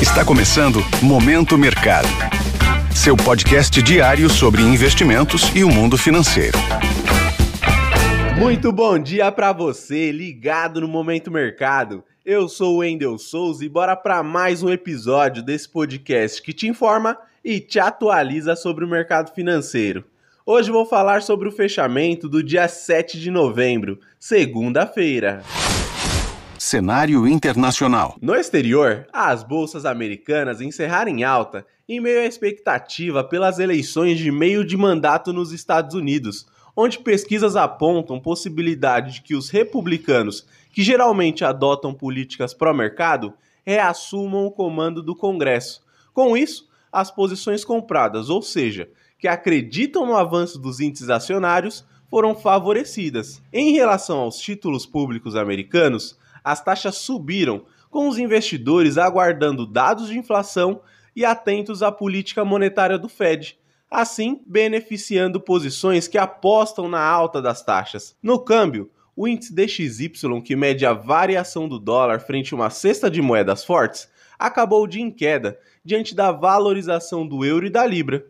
Está começando Momento Mercado. Seu podcast diário sobre investimentos e o mundo financeiro. Muito bom dia para você, ligado no Momento Mercado. Eu sou o Wendel Souza e bora para mais um episódio desse podcast que te informa e te atualiza sobre o mercado financeiro. Hoje vou falar sobre o fechamento do dia 7 de novembro, segunda-feira. Cenário internacional. No exterior, as bolsas americanas encerraram em alta em meio à expectativa pelas eleições de meio de mandato nos Estados Unidos, onde pesquisas apontam possibilidade de que os republicanos, que geralmente adotam políticas pró-mercado, reassumam o comando do Congresso. Com isso, as posições compradas, ou seja, que acreditam no avanço dos índices acionários, foram favorecidas. Em relação aos títulos públicos americanos, as taxas subiram, com os investidores aguardando dados de inflação e atentos à política monetária do Fed, assim beneficiando posições que apostam na alta das taxas. No câmbio, o índice DXY, que mede a variação do dólar frente a uma cesta de moedas fortes, acabou de em queda diante da valorização do euro e da libra.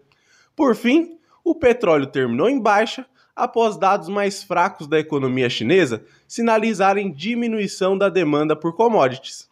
Por fim, o petróleo terminou em baixa após dados mais fracos da economia chinesa sinalizarem diminuição da demanda por commodities.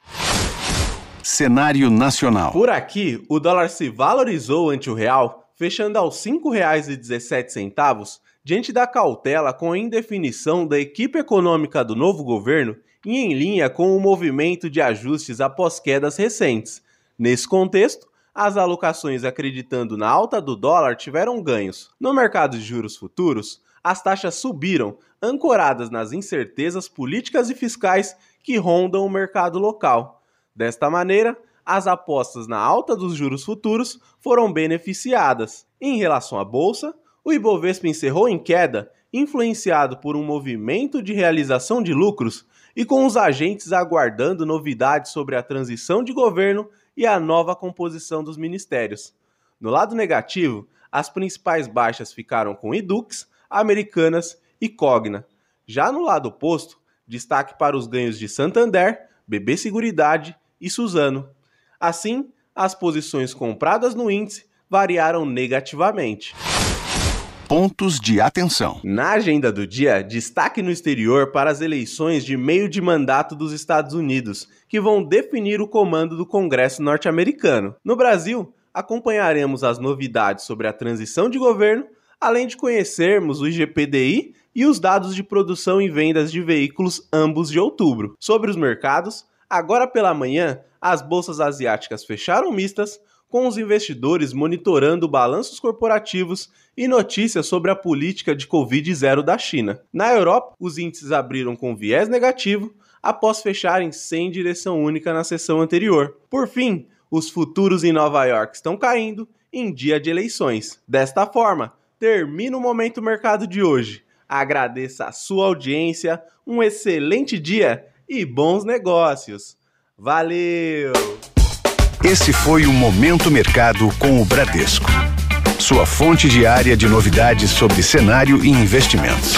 Cenário nacional. Por aqui, o dólar se valorizou ante o real, fechando aos R$ 5,17, diante da cautela com a indefinição da equipe econômica do novo governo e em linha com o movimento de ajustes após quedas recentes. Nesse contexto, as alocações acreditando na alta do dólar tiveram ganhos. No mercado de juros futuros, as taxas subiram, ancoradas nas incertezas políticas e fiscais que rondam o mercado local. Desta maneira, as apostas na alta dos juros futuros foram beneficiadas. Em relação à bolsa, o Ibovespa encerrou em queda, influenciado por um movimento de realização de lucros e com os agentes aguardando novidades sobre a transição de governo e a nova composição dos ministérios. No lado negativo, as principais baixas ficaram com Edux, Americanas e Cogna. Já no lado oposto, destaque para os ganhos de Santander, BB Seguridade e Suzano. Assim, as posições compradas no índice variaram negativamente. Pontos de atenção. Na agenda do dia, destaque no exterior para as eleições de meio de mandato dos Estados Unidos, que vão definir o comando do Congresso norte-americano. No Brasil, acompanharemos as novidades sobre a transição de governo além de conhecermos o IGPDI e os dados de produção e vendas de veículos ambos de outubro. Sobre os mercados, agora pela manhã, as bolsas asiáticas fecharam mistas, com os investidores monitorando balanços corporativos e notícias sobre a política de Covid-0 da China. Na Europa, os índices abriram com viés negativo após fecharem sem direção única na sessão anterior. Por fim, os futuros em Nova York estão caindo em dia de eleições. Desta forma, termina o Momento Mercado de hoje. Agradeço a sua audiência, um excelente dia e bons negócios. Valeu! Esse foi o Momento Mercado com o Bradesco. Sua fonte diária de novidades sobre cenário e investimentos.